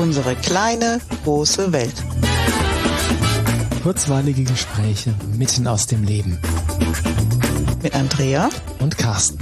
Unsere kleine, große Welt. Kurzweilige Gespräche mitten aus dem Leben. Mit Andrea und Carsten.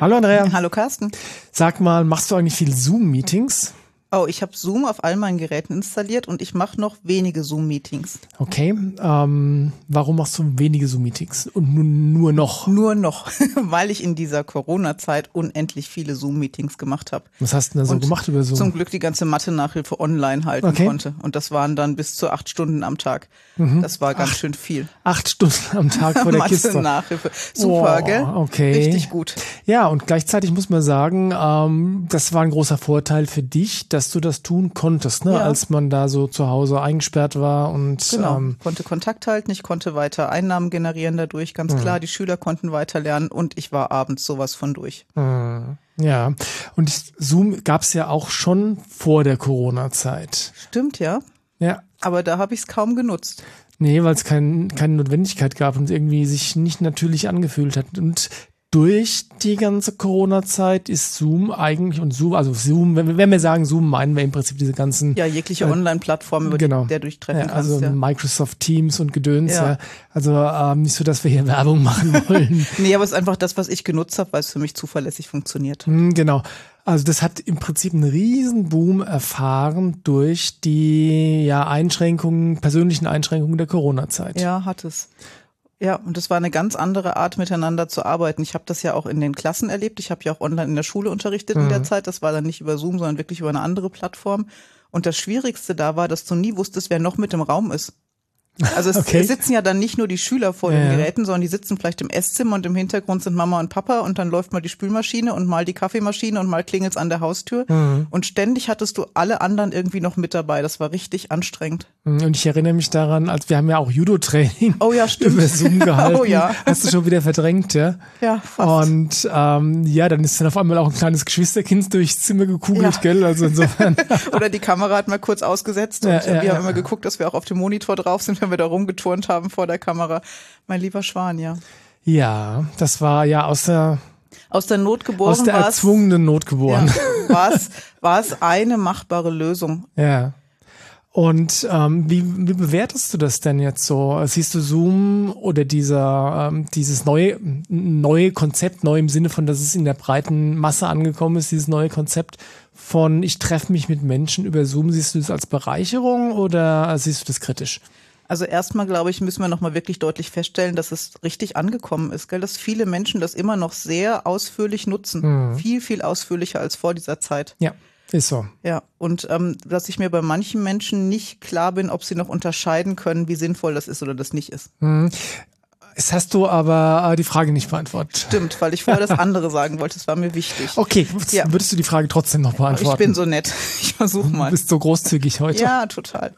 Hallo Andrea. Hallo Carsten. Sag mal, machst du eigentlich viel Zoom-Meetings? Oh, ich habe Zoom auf all meinen Geräten installiert und ich mache noch wenige Zoom-Meetings. Okay, ähm, warum machst du wenige Zoom-Meetings und nur, nur noch? Nur noch, weil ich in dieser Corona-Zeit unendlich viele Zoom-Meetings gemacht habe. Was hast du denn so Und gemacht über Zoom? Zum Glück die ganze Mathe-Nachhilfe online halten Okay. konnte. Und das waren dann bis zu acht Stunden am Tag. Mhm. Das war ganz schön viel. Acht Stunden am Tag vor der Kiste. Mathe-Nachhilfe. Super, Oh, gell? okay. Richtig gut. Ja, und gleichzeitig muss man sagen, ähm, das war ein großer Vorteil für dich, dass du das tun konntest, ne? Ja. als man da so zu Hause eingesperrt war und Genau. ähm, konnte Kontakt halten, ich konnte weiter Einnahmen generieren dadurch, ganz klar. Die Schüler konnten weiter lernen und ich war abends sowas von durch. ja. Und Zoom gab's ja auch schon vor der Corona-Zeit. Stimmt, ja. Ja. Aber da habe ich es kaum genutzt. Nee, weil es kein, keine Notwendigkeit gab und irgendwie sich nicht natürlich angefühlt hat. Und durch die ganze Corona-Zeit ist Zoom eigentlich und Zoom, also Zoom, wenn, wir- wenn wir sagen Zoom, meinen wir im Prinzip diese ganzen Ja, jegliche Online-Plattform, über genau. die der durchtreffen ja, also kannst. Ja. Microsoft Teams und Gedöns, ja. Ja. Also ähm, nicht so, dass wir hier Werbung machen wollen. Nee, aber es ist einfach das, was ich genutzt habe, weil es für mich zuverlässig funktioniert. Hm, genau. Also das hat im Prinzip einen riesen Boom erfahren durch die ja Einschränkungen, persönlichen Einschränkungen der Corona-Zeit. Ja, hat es. Ja, und es war eine ganz andere Art, miteinander zu arbeiten. Ich habe das ja auch in den Klassen erlebt. Ich habe ja auch online in der Schule unterrichtet in Mhm. der Zeit. Das war dann nicht über Zoom, sondern wirklich über eine andere Plattform. Und das Schwierigste da war, dass du nie wusstest, wer noch mit im Raum ist. Also es Okay. sitzen ja dann nicht nur die Schüler vor Ja, den. Geräten, sondern die sitzen vielleicht im Esszimmer und im Hintergrund sind Mama und Papa und dann läuft mal die Spülmaschine und mal die Kaffeemaschine und mal klingelt's an der Haustür. Mhm. Und ständig hattest du alle anderen irgendwie noch mit dabei. Das war richtig anstrengend. Und ich erinnere mich daran, als wir haben ja auch Judo-Training Oh ja, stimmt. über Zoom gehalten. Oh ja. Hast du schon wieder verdrängt, ja? Ja, fast. Und ähm, ja, dann ist dann auf einmal auch ein kleines Geschwisterkind durchs Zimmer gekugelt, Ja. gell? Also insofern. Oder die Kamera hat mal kurz ausgesetzt und Ja, wir haben immer geguckt, dass wir auch auf dem Monitor drauf sind, wenn wir da rumgeturnt haben vor der Kamera. Mein lieber Schwan, ja. ja, das war ja aus der, Aus der Not geboren aus der erzwungenen Not geboren. ja, war es war es eine machbare Lösung. Ja. Und ähm, wie, wie bewertest du das denn jetzt so? Siehst du Zoom oder dieser ähm, dieses neue neue Konzept, neu im Sinne von, dass es in der breiten Masse angekommen ist, dieses neue Konzept von ich treffe mich mit Menschen über Zoom, siehst du das als Bereicherung oder siehst du das kritisch? Also erstmal, glaube ich, müssen wir nochmal wirklich deutlich feststellen, dass es richtig angekommen ist, gell? dass viele Menschen das immer noch sehr ausführlich nutzen. Viel, viel ausführlicher als vor dieser Zeit. Ja, ist so. Ja, und ähm, dass ich mir bei manchen Menschen nicht klar bin, ob sie noch unterscheiden können, wie sinnvoll das ist oder das nicht ist. Jetzt hast du aber äh, die Frage nicht beantwortet. Stimmt, weil ich vorher das andere sagen wollte, das war mir wichtig. Okay, Ja. würdest du die Frage trotzdem noch beantworten? ich bin so nett. Ich versuche du mal. bist so großzügig heute. Ja, total.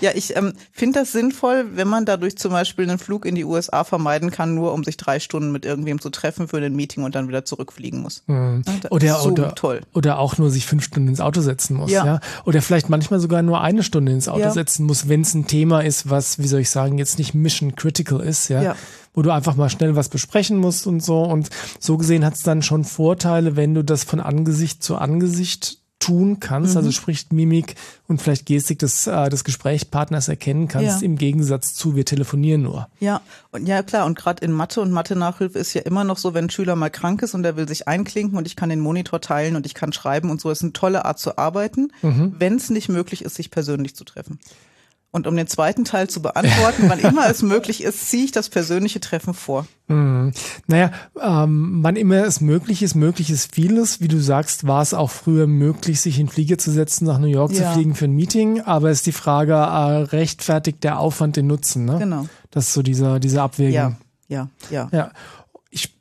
Ja, ich ähm, finde das sinnvoll, wenn man dadurch zum Beispiel einen Flug in die USA vermeiden kann, nur um sich drei Stunden mit irgendwem zu treffen für ein Meeting und dann wieder zurückfliegen muss. Ja, das Mhm. Oder, so oder, toll. oder auch nur sich fünf Stunden ins Auto setzen muss. Ja. Ja. Oder vielleicht manchmal sogar nur eine Stunde ins Auto Ja. setzen muss, wenn es ein Thema ist, was, wie soll ich sagen, jetzt nicht mission critical ist, ja? Ja. Wo du einfach mal schnell was besprechen musst und so. Und so gesehen hat es dann schon Vorteile, wenn du das von Angesicht zu Angesicht tun kannst, Mhm. also sprich Mimik und vielleicht Gestik des, äh, des Gesprächspartners erkennen kannst, Ja. im Gegensatz zu wir telefonieren nur. Ja, und ja klar, und gerade in Mathe und Mathe-Nachhilfe ist ja immer noch so, wenn ein Schüler mal krank ist und der will sich einklinken und ich kann den Monitor teilen und ich kann schreiben und so, ist eine tolle Art zu arbeiten, Mhm. wenn es nicht möglich ist, sich persönlich zu treffen. Und um den zweiten Teil zu beantworten, wann immer es möglich ist, ziehe ich das persönliche Treffen vor. Naja, ähm, wann immer es möglich ist, möglich ist vieles. Wie du sagst, war es auch früher möglich, sich in den Flieger zu setzen, nach New York zu Ja. fliegen für ein Meeting. Aber es ist die Frage, äh, rechtfertigt der Aufwand den Nutzen? Ne? Genau. Das ist so dieser, diese Abwägung. Ja, ja, ja. Ja.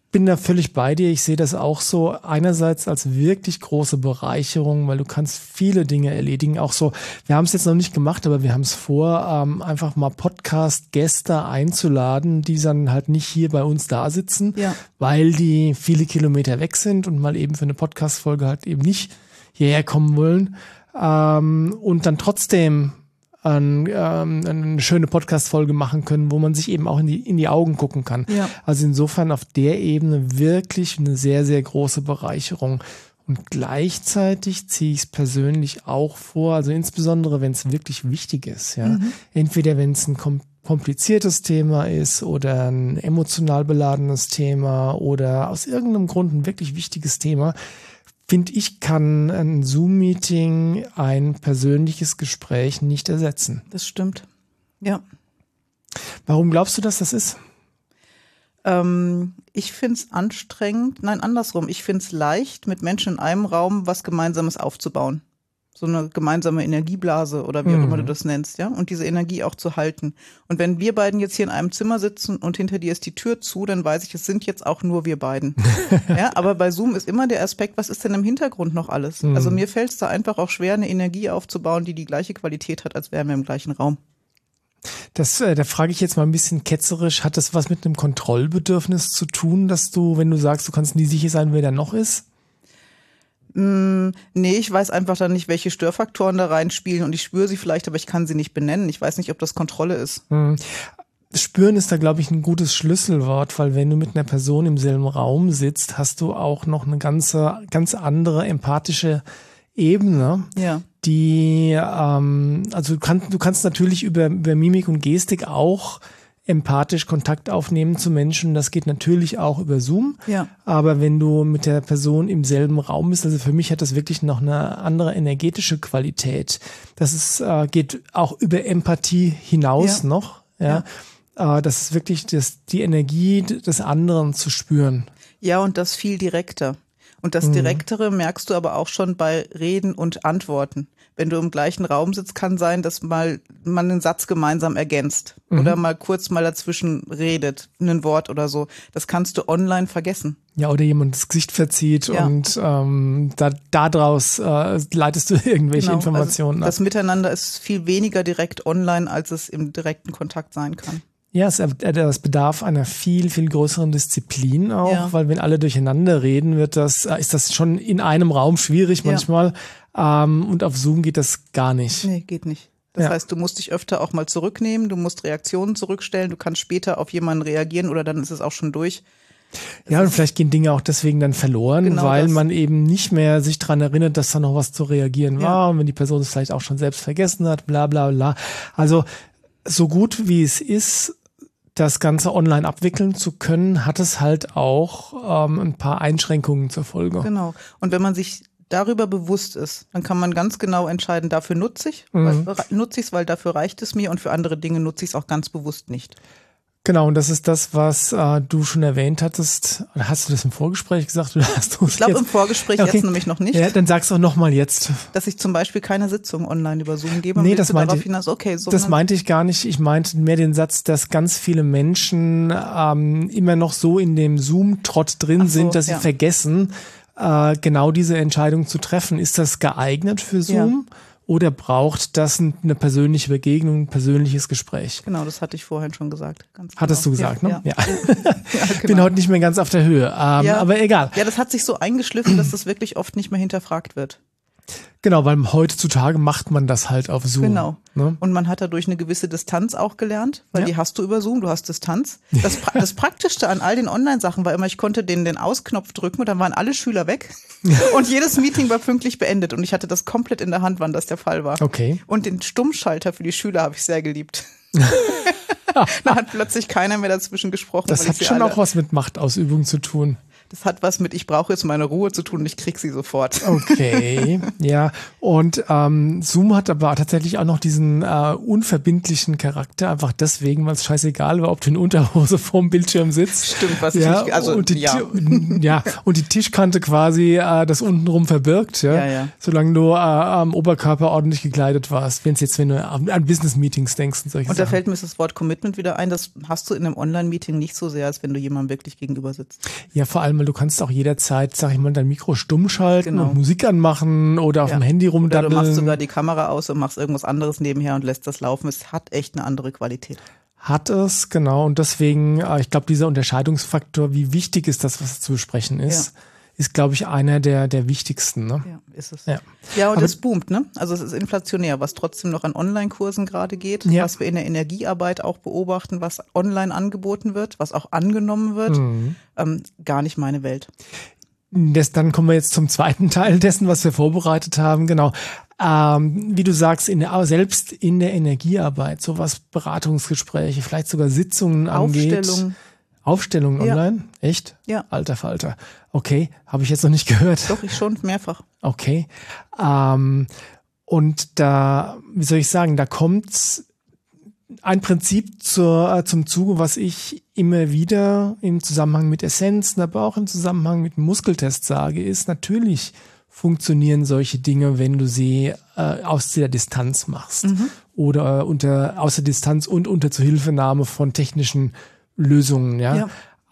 Ich bin da völlig bei dir. Ich sehe das auch so einerseits als wirklich große Bereicherung, weil du kannst viele Dinge erledigen. Auch so, wir haben es jetzt noch nicht gemacht, aber wir haben es vor, ähm, einfach mal Podcast-Gäste einzuladen, die dann halt nicht hier bei uns da sitzen, Ja. weil die viele Kilometer weg sind und mal eben für eine Podcast-Folge halt eben nicht hierher kommen wollen. Ähm, und dann trotzdem ein, ähm, eine schöne Podcast-Folge machen können, wo man sich eben auch in die, in die Augen gucken kann. Ja. Also insofern auf der Ebene wirklich eine sehr, sehr große Bereicherung. Und gleichzeitig ziehe ich es persönlich auch vor, also insbesondere wenn es wirklich wichtig ist, ja. Mhm. Entweder wenn es ein kompliziertes Thema ist oder ein emotional beladenes Thema oder aus irgendeinem Grund ein wirklich wichtiges Thema, finde ich, kann ein Zoom-Meeting ein persönliches Gespräch nicht ersetzen. Das stimmt. Ja. Warum glaubst du, dass das ist? Ähm, ich finde es anstrengend, nein, andersrum. Ich finde es leicht, mit Menschen in einem Raum was Gemeinsames aufzubauen so eine gemeinsame Energieblase oder wie auch immer du mhm. das nennst, ja, und diese Energie auch zu halten. Und wenn wir beiden jetzt hier in einem Zimmer sitzen und hinter dir ist die Tür zu, dann weiß ich, es sind jetzt auch nur wir beiden. ja, aber bei Zoom ist immer der Aspekt, was ist denn im Hintergrund noch alles? Mhm. Also mir fällt es da einfach auch schwer, eine Energie aufzubauen, die die gleiche Qualität hat, als wären wir im gleichen Raum. Das, äh, da frage ich jetzt mal ein bisschen ketzerisch, hat das was mit einem Kontrollbedürfnis zu tun, dass du, wenn du sagst, du kannst nie sicher sein, wer da noch ist? Mm, nee, ich weiß einfach dann nicht, welche Störfaktoren da reinspielen und ich spüre sie vielleicht, aber ich kann sie nicht benennen. Ich weiß nicht, ob das Kontrolle ist. Hm. Spüren ist da, glaube ich, ein gutes Schlüsselwort, weil wenn du mit einer Person im selben Raum sitzt, hast du auch noch eine ganze, ganz andere empathische Ebene, ja. die, ähm, also du kannst, du kannst natürlich über, über Mimik und Gestik auch empathisch Kontakt aufnehmen zu Menschen. Das geht natürlich auch über Zoom. Ja. Aber wenn du mit der Person im selben Raum bist, also für mich hat das wirklich noch eine andere energetische Qualität. Das ist, äh, geht auch über Empathie hinaus ja. noch. Ja. ja. Äh, das ist wirklich das, die Energie des anderen zu spüren. Ja, und das viel direkter. Und das mhm. Direktere merkst du aber auch schon bei Reden und Antworten wenn du im gleichen Raum sitzt, kann sein, dass mal man einen Satz gemeinsam ergänzt mhm. oder mal kurz mal dazwischen redet, ein Wort oder so. Das kannst du online vergessen. Ja, oder jemand das Gesicht verzieht ja. und ähm, da daraus äh, leitest du irgendwelche genau, also Informationen also Das Miteinander ist viel weniger direkt online, als es im direkten Kontakt sein kann. Ja, es, es bedarf einer viel, viel größeren Disziplin auch, ja. weil wenn alle durcheinander reden, wird das, äh, ist das schon in einem Raum schwierig manchmal. Ja. Ähm, und auf Zoom geht das gar nicht. Nee, geht nicht. Das ja. heißt, du musst dich öfter auch mal zurücknehmen, du musst Reaktionen zurückstellen, du kannst später auf jemanden reagieren oder dann ist es auch schon durch. ja, und vielleicht gehen Dinge auch deswegen dann verloren, genau weil das. man eben nicht mehr sich dran erinnert, dass da noch was zu reagieren war und wenn die Person es vielleicht auch schon selbst vergessen hat, bla bla bla. Also so gut wie es ist, das Ganze online abwickeln zu können, hat es halt auch ähm, ein paar Einschränkungen zur Folge. Genau. Und wenn man sich darüber bewusst ist, dann kann man ganz genau entscheiden, dafür nutze ich, mhm. nutze ich es, weil dafür reicht es mir und für andere Dinge nutze ich es auch ganz bewusst nicht. Genau, und das ist das, was äh, du schon erwähnt hattest. Oder hast du das im Vorgespräch gesagt? Oder hast du ich glaube im Vorgespräch okay. jetzt nämlich noch nicht. Ja, dann sag's auch nochmal jetzt. Dass ich zum Beispiel keine Sitzung online über Zoom gebe. Nee, das meinte, hinaus, okay, so das meinte ich gar nicht. Ich meinte mehr den Satz, dass ganz viele Menschen ähm, immer noch so in dem Zoom-Trott drin so, sind, dass ja. sie vergessen, äh, genau diese Entscheidung zu treffen. Ist das geeignet für Zoom? Ja oder braucht das eine persönliche Begegnung, ein persönliches Gespräch? Genau, das hatte ich vorhin schon gesagt. Hattest genau. du gesagt, ja, ne? Ja. ja. ja Bin heute nicht mehr ganz auf der Höhe, ähm, aber egal. Ja, das hat sich so eingeschliffen, dass das wirklich oft nicht mehr hinterfragt wird. Genau, weil heutzutage macht man das halt auf Zoom. Genau. Ne? Und man hat dadurch eine gewisse Distanz auch gelernt, weil ja. die hast du über Zoom, du hast Distanz. Das, das Praktischste an all den Online-Sachen war immer, ich konnte den, den Ausknopf drücken und dann waren alle Schüler weg. und jedes Meeting war pünktlich beendet und ich hatte das komplett in der Hand, wann das der Fall war. Okay. Und den Stummschalter für die Schüler habe ich sehr geliebt. da hat plötzlich keiner mehr dazwischen gesprochen. Das hat schon auch was mit Machtausübung zu tun. Das hat was mit, ich brauche jetzt meine Ruhe zu tun und ich krieg sie sofort. Okay, ja. Und ähm, Zoom hat aber tatsächlich auch noch diesen äh, unverbindlichen Charakter, einfach deswegen, weil es scheißegal war, ob du in Unterhose vorm Bildschirm sitzt. Stimmt, was ja, ich also und die, ja. ja, und die Tischkante quasi äh, das untenrum verbirgt, ja. ja, ja. Solange du äh, am Oberkörper ordentlich gekleidet warst, wenn es jetzt, wenn du an Business-Meetings denkst und solche Und da Sachen. fällt mir das Wort Commitment wieder ein, das hast du in einem Online-Meeting nicht so sehr, als wenn du jemandem wirklich gegenüber sitzt. Ja, vor allem weil du kannst auch jederzeit, sag ich mal, dein Mikro stumm schalten genau. und Musik anmachen oder auf ja. dem Handy rumdaddeln. Oder du machst sogar die Kamera aus und machst irgendwas anderes nebenher und lässt das laufen. Es hat echt eine andere Qualität. Hat es, genau. Und deswegen, äh, ich glaube, dieser Unterscheidungsfaktor, wie wichtig ist das, was zu besprechen ist, ja ist, glaube ich, einer der, der wichtigsten. Ne? Ja, ist es. Ja, ja und Aber es boomt, ne? Also es ist inflationär, was trotzdem noch an Online-Kursen gerade geht, ja. was wir in der Energiearbeit auch beobachten, was online angeboten wird, was auch angenommen wird. Mhm. Ähm, gar nicht meine Welt. das, dann kommen wir jetzt zum zweiten Teil dessen, was wir vorbereitet haben. Genau. Ähm, wie du sagst, in der, selbst in der Energiearbeit, so was Beratungsgespräche, vielleicht sogar Sitzungen angeht. Aufstellung. Aufstellungen Ja. online? Echt? Ja. Alter Falter. Okay, habe ich jetzt noch nicht gehört. Doch, ich schon mehrfach. Okay. Ähm, und da, wie soll ich sagen, da kommt ein Prinzip zur, äh, zum Zuge, was ich immer wieder im Zusammenhang mit Essenzen, aber auch im Zusammenhang mit dem Muskeltest sage, ist natürlich funktionieren solche Dinge, wenn du sie äh, aus der Distanz machst oder äh, unter aus der Distanz und unter Zuhilfenahme von technischen Lösungen, ja. Ja.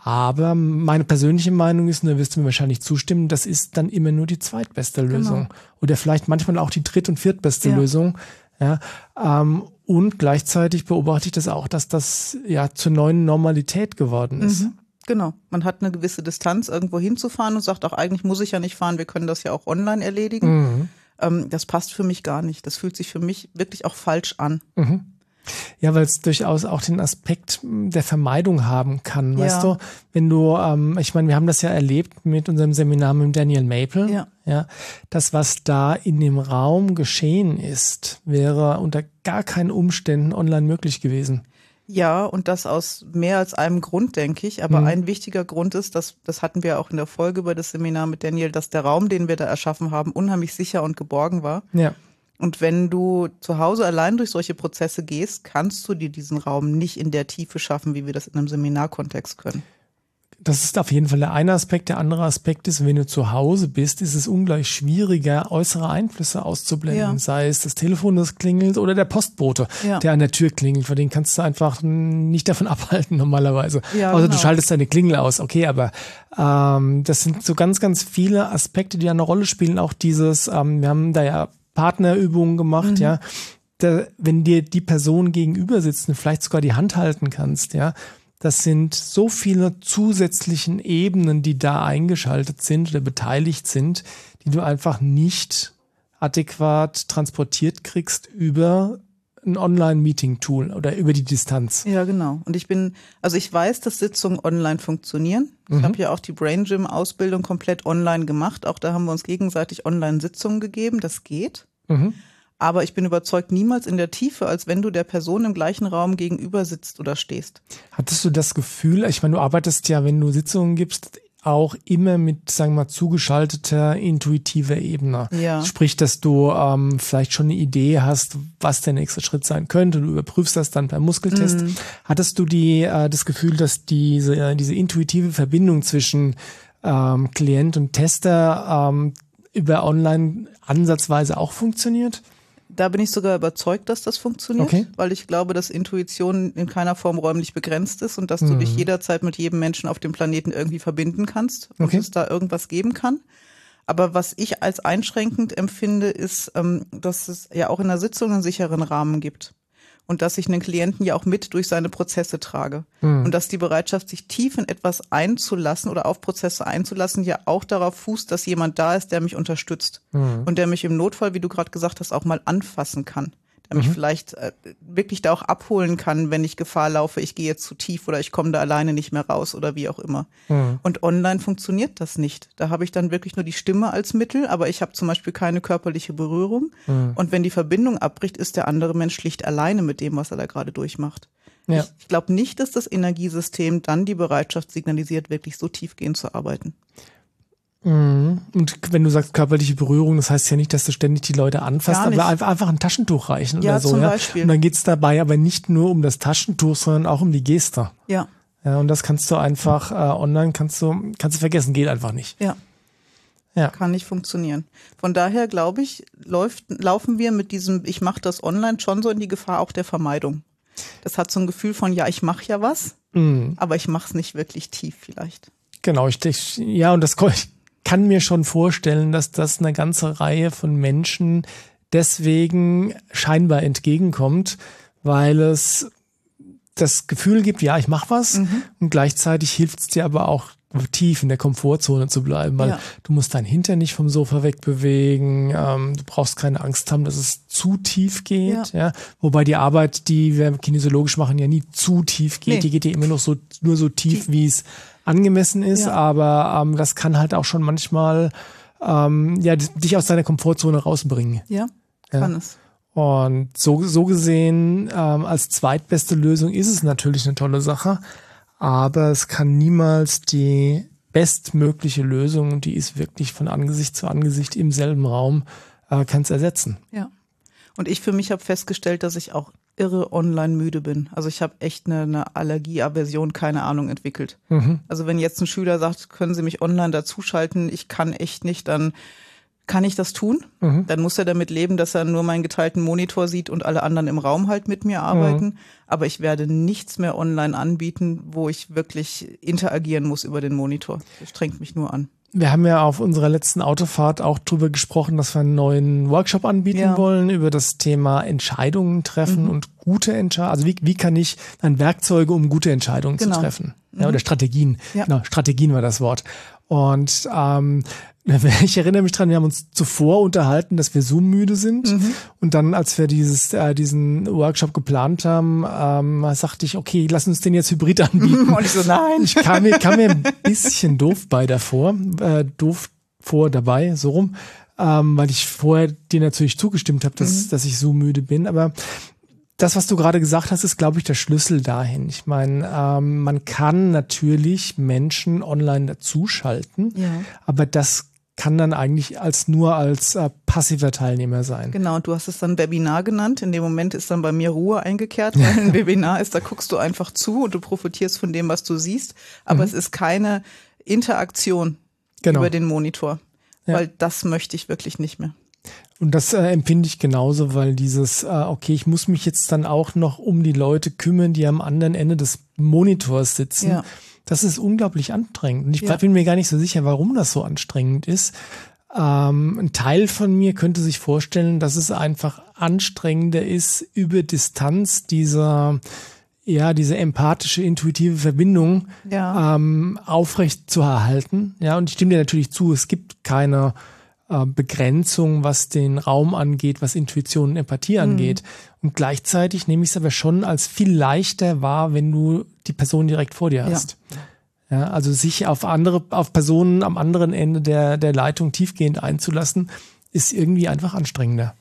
Aber meine persönliche Meinung ist, und da wirst du mir wahrscheinlich zustimmen, das ist dann immer nur die zweitbeste Lösung. Oder vielleicht manchmal auch die dritt- und viertbeste Ja. Lösung. Ja, ähm, und gleichzeitig beobachte ich das auch, dass das ja zur neuen Normalität geworden ist. Mhm. Genau. Man hat eine gewisse Distanz, irgendwo hinzufahren und sagt auch, eigentlich muss ich ja nicht fahren, wir können das ja auch online erledigen. Mhm. Ähm, das passt für mich gar nicht. Das fühlt sich für mich wirklich auch falsch an. Ja, weil es durchaus auch den Aspekt m, der Vermeidung haben kann, weißt du? Wenn du, ähm, ich meine, wir haben das ja erlebt mit unserem Seminar mit Daniel Maple, Ja. ja, das, was da in dem Raum geschehen ist, wäre unter gar keinen Umständen online möglich gewesen. Ja, und das aus mehr als einem Grund, denke ich. Aber ein wichtiger Grund ist, dass, das hatten wir auch in der Folge über das Seminar mit Daniel, dass der Raum, den wir da erschaffen haben, unheimlich sicher und geborgen war. Ja. Und wenn du zu Hause allein durch solche Prozesse gehst, kannst du dir diesen Raum nicht in der Tiefe schaffen, wie wir das in einem Seminarkontext können. Das ist auf jeden Fall der eine Aspekt. Der andere Aspekt ist, wenn du zu Hause bist, ist es ungleich schwieriger, äußere Einflüsse auszublenden. Ja. Sei es das Telefon, das klingelt oder der Postbote, Ja. der an der Tür klingelt. Für den kannst du einfach nicht davon abhalten normalerweise. Ja, Außer du genau. schaltest deine Klingel aus. Okay, aber ähm, das sind so ganz, ganz viele Aspekte, die eine Rolle spielen. Auch dieses, ähm, wir haben da ja Partnerübungen gemacht, Mhm. ja. Da, wenn dir die Person gegenüber sitzt und vielleicht sogar die Hand halten kannst, ja, das sind so viele zusätzlichen Ebenen, die da eingeschaltet sind oder beteiligt sind, die du einfach nicht adäquat transportiert kriegst über ein Online-Meeting-Tool oder über die Distanz. Ja, genau. Und ich bin, also ich weiß, dass Sitzungen online funktionieren. Ich habe ja auch die Brain Gym Ausbildung komplett online gemacht. Auch da haben wir uns gegenseitig online Sitzungen gegeben. Das geht. Mhm. Aber ich bin überzeugt niemals in der Tiefe, als wenn du der Person im gleichen Raum gegenüber sitzt oder stehst. Hattest du das Gefühl, ich meine, du arbeitest ja, wenn du Sitzungen gibst, auch immer mit, sagen wir mal, zugeschalteter intuitiver Ebene. Ja. Sprich, dass du ähm, vielleicht schon eine Idee hast, was der nächste Schritt sein könnte. Du überprüfst das dann beim Muskeltest. Mhm. Hattest du die, äh, das Gefühl, dass diese, äh, diese intuitive Verbindung zwischen ähm, Klient und Tester ähm, über online ansatzweise auch funktioniert? Da bin ich sogar überzeugt, dass das funktioniert, Okay. weil ich glaube, dass Intuition in keiner Form räumlich begrenzt ist und dass du dich jederzeit mit jedem Menschen auf dem Planeten irgendwie verbinden kannst und Okay. es da irgendwas geben kann. Aber was ich als einschränkend empfinde, ist, ähm, dass es ja auch in der Sitzung einen sicheren Rahmen gibt. Und dass ich einen Klienten ja auch mit durch seine Prozesse trage. Und dass die Bereitschaft, sich tief in etwas einzulassen oder auf Prozesse einzulassen, ja auch darauf fußt, dass jemand da ist, der mich unterstützt. Und der mich im Notfall, wie du gerade gesagt hast, auch mal anfassen kann. Der mich vielleicht äh, wirklich da auch abholen kann, wenn ich Gefahr laufe, ich gehe jetzt zu tief oder ich komme da alleine nicht mehr raus oder wie auch immer. Und online funktioniert das nicht. Da habe ich dann wirklich nur die Stimme als Mittel, aber ich habe zum Beispiel keine körperliche Berührung. Und wenn die Verbindung abbricht, ist der andere Mensch schlicht alleine mit dem, was er da gerade durchmacht. Ja. Ich, ich glaube nicht, dass das Energiesystem dann die Bereitschaft signalisiert, wirklich so tiefgehend zu arbeiten. Mhm. Und wenn du sagst körperliche Berührung, das heißt ja nicht, dass du ständig die Leute anfasst, aber einfach, ein Taschentuch reichen Ja, oder so. zum ja? Beispiel. Und dann geht's dabei aber nicht nur um das Taschentuch, sondern auch um die Geste. Ja, Ja, und das kannst du einfach äh, online kannst du kannst du vergessen, geht einfach nicht. ja. Ja. Kann nicht funktionieren. Von daher glaube ich, läuft, laufen wir mit diesem, ich mache das online schon so in die Gefahr auch der Vermeidung. Das hat so ein Gefühl von, ja, ich mache ja was, Mhm. aber ich mache es nicht wirklich tief vielleicht. Genau, ich, ich ja und das kann mir schon vorstellen, dass das eine ganze Reihe von Menschen deswegen scheinbar entgegenkommt, weil es das Gefühl gibt, ja, ich mache was Mhm. und gleichzeitig hilft es dir aber auch tief in der Komfortzone zu bleiben, weil Ja. du musst dein Hintern nicht vom Sofa wegbewegen, ähm, du brauchst keine Angst haben, dass es zu tief geht, ja. Wobei die Arbeit, die wir kinesiologisch machen, ja nie zu tief geht, Nee. die geht ja immer noch so nur so tief, wie es angemessen ist, Ja. aber ähm, das kann halt auch schon manchmal ähm, ja dich aus deiner Komfortzone rausbringen. Ja, kann es. Und so, so gesehen, ähm, als zweitbeste Lösung ist es natürlich eine tolle Sache, aber es kann niemals die bestmögliche Lösung, die ist wirklich von Angesicht zu Angesicht im selben Raum, äh, kann es ersetzen. Ja. Und ich für mich habe festgestellt, dass ich auch irre online müde bin. Also ich habe echt eine, eine Allergie, Aversion, keine Ahnung entwickelt. Also wenn jetzt ein Schüler sagt, können Sie mich online dazuschalten, ich kann echt nicht, dann kann ich das tun. Dann muss er damit leben, dass er nur meinen geteilten Monitor sieht und alle anderen im Raum halt mit mir arbeiten. Aber ich werde nichts mehr online anbieten, wo ich wirklich interagieren muss über den Monitor. Das strengt mich nur an. Wir haben ja auf unserer letzten Autofahrt auch drüber gesprochen, dass wir einen neuen Workshop anbieten Ja. wollen über das Thema Entscheidungen treffen und gute Entscheidungen. Also wie, wie kann ich dann Werkzeuge, um gute Entscheidungen Genau. zu treffen? Ja, oder Strategien. Ja. Genau, Strategien war das Wort. Und ähm, ich erinnere mich dran, wir haben uns zuvor unterhalten, dass wir Zoom müde sind. Und dann, als wir dieses, äh, diesen Workshop geplant haben, ähm, sagte ich, okay, lass uns den jetzt hybrid anbieten. Und ich so, nein. Ich kam mir, kam mir ein bisschen doof bei davor, äh, doof vor dabei, so rum, ähm, weil ich vorher dir natürlich zugestimmt habe, dass, dass ich so müde bin. Aber das, was du gerade gesagt hast, ist, glaube ich, der Schlüssel dahin. Ich meine, ähm, man kann natürlich Menschen online dazuschalten, Ja. aber das kann dann eigentlich als nur als äh, passiver Teilnehmer sein. Genau, du hast es dann Webinar genannt. In dem Moment ist dann bei mir Ruhe eingekehrt, weil ein Webinar ist, da guckst du einfach zu und du profitierst von dem, was du siehst. Aber es ist keine Interaktion Genau. über den Monitor, Ja. weil das möchte ich wirklich nicht mehr. Und das äh, empfinde ich genauso, weil dieses, äh, okay, ich muss mich jetzt dann auch noch um die Leute kümmern, die am anderen Ende des Monitors sitzen. Ja. Das ist unglaublich anstrengend. Und ich Ja. bin mir gar nicht so sicher, warum das so anstrengend ist. Ähm, ein Teil von mir könnte sich vorstellen, dass es einfach anstrengender ist, über Distanz dieser, ja, diese empathische, intuitive Verbindung Ja. ähm, aufrecht zu erhalten. Ja, und ich stimme dir natürlich zu, es gibt keine Begrenzung, was den Raum angeht, was Intuition und Empathie angeht. Und gleichzeitig nehme ich es aber schon als viel leichter wahr, wenn du die Person direkt vor dir hast. Ja, also sich auf andere, auf Personen am anderen Ende der, der Leitung tiefgehend einzulassen, ist irgendwie einfach anstrengender.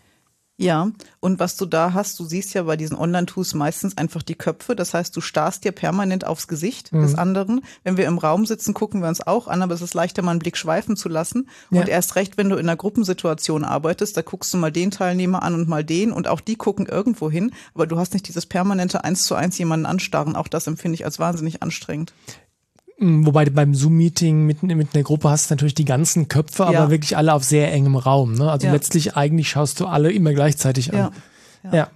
Ja, und was du da hast, du siehst ja bei diesen Online-Tools meistens einfach die Köpfe. Das heißt, du starrst dir permanent aufs Gesicht des anderen. Wenn wir im Raum sitzen, gucken wir uns auch an, aber es ist leichter, mal einen Blick schweifen zu lassen. Ja. Und erst recht, wenn du in einer Gruppensituation arbeitest, da guckst du mal den Teilnehmer an und mal den und auch die gucken irgendwo hin. Aber du hast nicht dieses permanente eins zu eins jemanden anstarren. Auch das empfinde ich als wahnsinnig anstrengend. Mm, Wobei du beim Zoom-Meeting mit, mit einer Gruppe hast du natürlich die ganzen Köpfe, Ja. aber wirklich alle auf sehr engem Raum. Ne? Also Ja. letztlich eigentlich schaust du alle immer gleichzeitig an. Ja. Ja.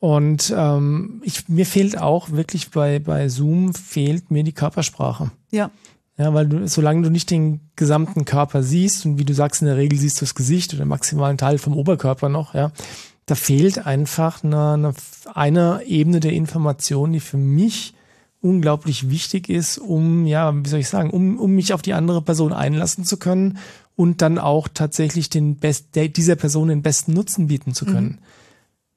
Und ähm, ich, mir fehlt auch wirklich bei, bei Zoom fehlt mir die Körpersprache. Ja. Ja, weil du, solange du nicht den gesamten Körper siehst und wie du sagst, in der Regel siehst du das Gesicht oder maximalen Teil vom Oberkörper noch, ja, da fehlt einfach eine, eine, eine Ebene der Information, die für mich unglaublich wichtig ist, um, ja, wie soll ich sagen, um, um mich auf die andere Person einlassen zu können und dann auch tatsächlich den best, der, dieser Person den besten Nutzen bieten zu können.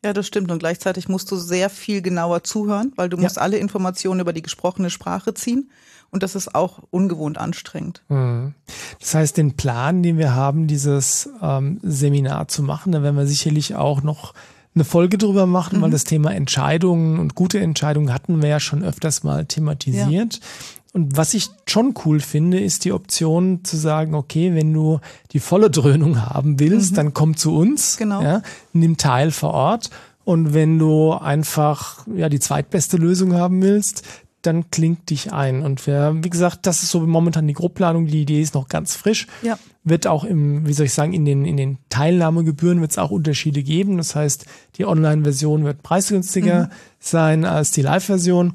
Ja, das stimmt. Und gleichzeitig musst du sehr viel genauer zuhören, weil du Ja. musst alle Informationen über die gesprochene Sprache ziehen. Und das ist auch ungewohnt anstrengend. Mhm. Das heißt, den Plan, den wir haben, dieses ähm, Seminar zu machen, da werden wir sicherlich auch noch eine Folge drüber machen, weil das Thema Entscheidungen und gute Entscheidungen hatten wir ja schon öfters mal thematisiert. Und was ich schon cool finde, ist die Option zu sagen, okay, wenn du die volle Dröhnung haben willst, dann komm zu uns. Genau. Ja, nimm teil vor Ort. Und wenn du einfach ja die zweitbeste Lösung haben willst, dann klingt dich ein. Und wir, wie gesagt, das ist so momentan die Grobplanung. Die Idee ist noch ganz frisch. Ja. Wird auch im, wie soll ich sagen, in den, in den Teilnahmegebühren wird es auch Unterschiede geben. Das heißt, die Online-Version wird preisgünstiger sein als die Live-Version.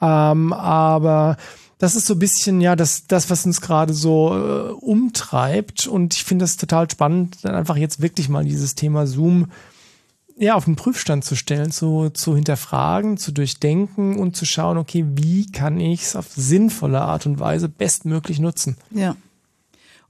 Ähm, aber das ist so ein bisschen, ja, das, das was uns gerade so äh, umtreibt. Und ich finde das total spannend, dann einfach jetzt wirklich mal dieses Thema Zoom ja, auf den Prüfstand zu stellen, zu, zu hinterfragen, zu durchdenken und zu schauen, okay, wie kann ich es auf sinnvolle Art und Weise bestmöglich nutzen. Ja.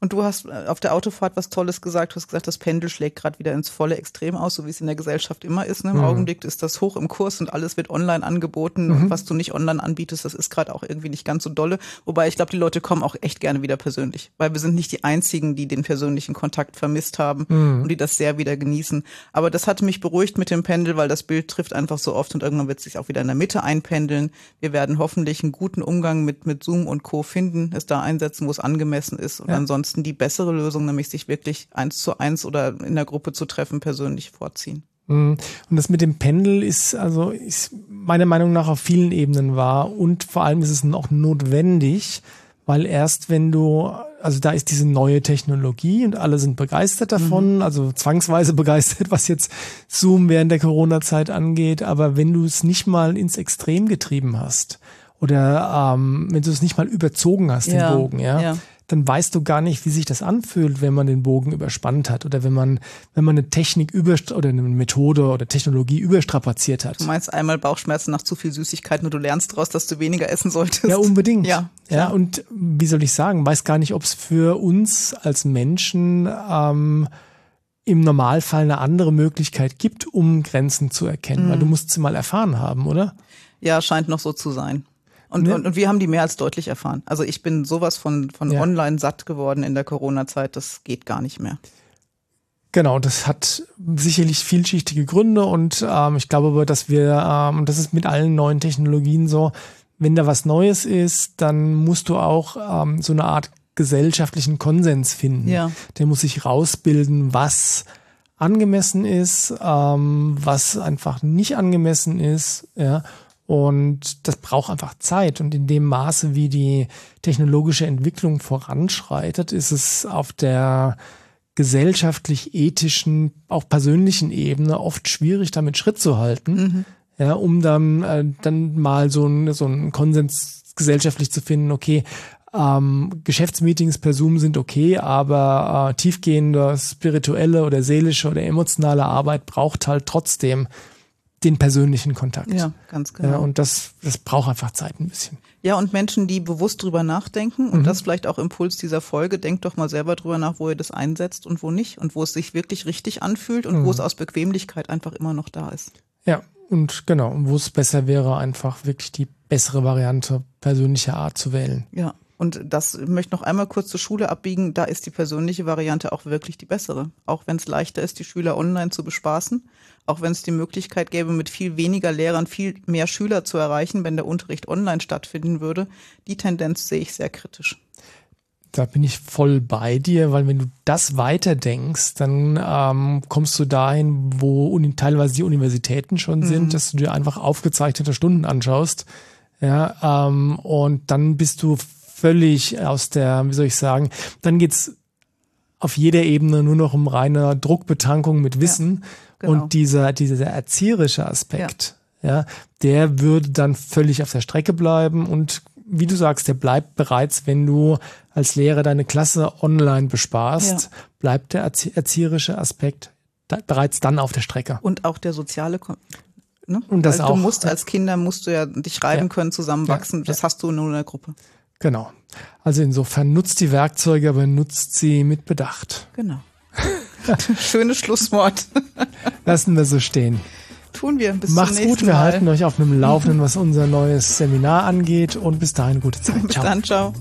Und du hast äh, auf der Autofahrt was Tolles gesagt. Du hast gesagt, das Pendel schlägt gerade wieder ins volle Extrem aus, so wie es in der Gesellschaft immer ist. Ne? Im mhm. Augenblick ist das hoch im Kurs und alles wird online angeboten. Mhm. Und was du nicht online anbietest, das ist gerade auch irgendwie nicht ganz so dolle. Wobei ich glaube, die Leute kommen auch echt gerne wieder persönlich, weil wir sind nicht die einzigen, die den persönlichen Kontakt vermisst haben mhm. und die das sehr wieder genießen. Aber das hat mich beruhigt mit dem Pendel, weil das Bild trifft einfach so oft und irgendwann wird es sich auch wieder in der Mitte einpendeln. Wir werden hoffentlich einen guten Umgang mit, mit Zoom und Co. finden, es da einsetzen, wo es angemessen ist und ja. ansonsten ansonsten die bessere Lösung, nämlich sich wirklich eins zu eins oder in der Gruppe zu treffen, persönlich vorziehen. Mhm. Und das mit dem Pendel ist also ist meiner Meinung nach auf vielen Ebenen wahr und vor allem ist es auch notwendig, weil erst wenn du, also da ist diese neue Technologie und alle sind begeistert davon, mhm. also zwangsweise begeistert, was jetzt Zoom während der Corona-Zeit angeht, aber wenn du es nicht mal ins Extrem getrieben hast oder ähm, wenn du es nicht mal überzogen hast, ja. den Bogen, ja, ja dann weißt du gar nicht, wie sich das anfühlt, wenn man den Bogen überspannt hat oder wenn man, wenn man eine Technik über oder eine Methode oder Technologie überstrapaziert hat. Du meinst einmal Bauchschmerzen nach zu viel Süßigkeiten und du lernst daraus, dass du weniger essen solltest. Ja, unbedingt. Ja. Ja, und wie soll ich sagen, weiß gar nicht, ob es für uns als Menschen ähm, im Normalfall eine andere Möglichkeit gibt, um Grenzen zu erkennen, mhm. weil du musst sie mal erfahren haben, oder? Ja, scheint noch so zu sein. Und, ja. und, und wir haben die mehr als deutlich erfahren. Also ich bin sowas von, von ja. online satt geworden in der Corona-Zeit, das geht gar nicht mehr. Genau, das hat sicherlich vielschichtige Gründe und ähm, ich glaube aber, dass wir, ähm, das ist mit allen neuen Technologien so, wenn da was Neues ist, dann musst du auch ähm, so eine Art gesellschaftlichen Konsens finden. Ja. Der muss sich rausbilden, was angemessen ist, ähm, was einfach nicht angemessen ist, ja. Und das braucht einfach Zeit. Und in dem Maße, wie die technologische Entwicklung voranschreitet, ist es auf der gesellschaftlich-ethischen, auch persönlichen Ebene oft schwierig, damit Schritt zu halten. Mhm. Ja, um dann, äh, dann mal so ein, so ein Konsens gesellschaftlich zu finden, okay, ähm, Geschäftsmeetings per Zoom sind okay, aber äh, tiefgehende spirituelle oder seelische oder emotionale Arbeit braucht halt trotzdem den persönlichen Kontakt. Ja, ganz genau. Ja, und das, das braucht einfach Zeit ein bisschen. Ja, und Menschen, die bewusst drüber nachdenken, und mhm. das vielleicht auch Impuls dieser Folge, denkt doch mal selber drüber nach, wo ihr das einsetzt und wo nicht und wo es sich wirklich richtig anfühlt und mhm. wo es aus Bequemlichkeit einfach immer noch da ist. Ja, und genau, wo es besser wäre, einfach wirklich die bessere Variante persönlicher Art zu wählen. Ja, und das möchte noch einmal kurz zur Schule abbiegen. Da ist die persönliche Variante auch wirklich die bessere. Auch wenn es leichter ist, die Schüler online zu bespaßen. Auch wenn es die Möglichkeit gäbe, mit viel weniger Lehrern viel mehr Schüler zu erreichen, wenn der Unterricht online stattfinden würde. Die Tendenz sehe ich sehr kritisch. Da bin ich voll bei dir, weil wenn du das weiterdenkst, dann ähm, kommst du dahin, wo uni teilweise die Universitäten schon mhm. sind, dass du dir einfach aufgezeichnete Stunden anschaust. Ja, ähm, und dann bist du völlig aus der, wie soll ich sagen, dann geht's auf jeder Ebene nur noch um reine Druckbetankung mit Wissen. Ja, genau. Und dieser, dieser erzieherische Aspekt, ja. ja, der würde dann völlig auf der Strecke bleiben und wie du sagst, der bleibt bereits, wenn du als Lehrer deine Klasse online besparst, ja. bleibt der erzieherische Aspekt da, bereits dann auf der Strecke. Und auch der soziale Ne? Und das also auch. Du musst als Kinder musst du ja dich reiben ja. können, zusammenwachsen. Ja. Das hast du nur in der Gruppe. Genau. Also insofern nutzt die Werkzeuge, aber nutzt sie mit Bedacht. Genau. Schönes Schlusswort. Lassen wir so stehen. Tun wir. Bis Macht's gut. Wir Mal. halten euch auf einem Laufenden, was unser neues Seminar angeht. Und bis dahin gute Zeit. Ciao. Bis dann. Ciao.